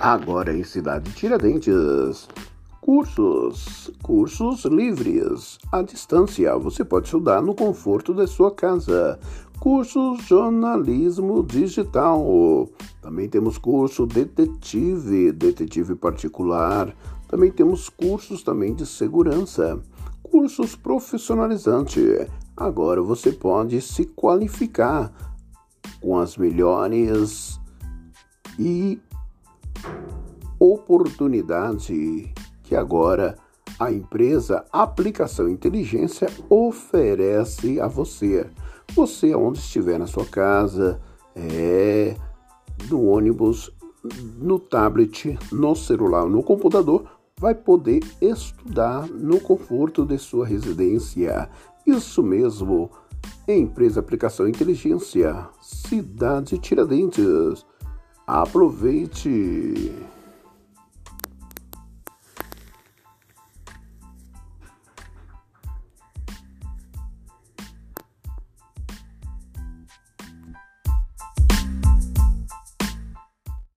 Agora em Cidade Tiradentes. Cursos, cursos livres, à distância. Você pode estudar no conforto da sua casa. Cursos jornalismo digital. Também temos curso detetive, detetive particular. Também temos cursos também de segurança. Cursos profissionalizante. Agora você pode se qualificar com as melhores e oportunidade que agora a empresa Aplicação Inteligência oferece a você. Você, onde estiver na sua casa, é, no ônibus, no tablet, no celular, no computador, vai poder estudar no conforto de sua residência. Isso mesmo, empresa Aplicação Inteligência, Cidade Tiradentes. Aproveite!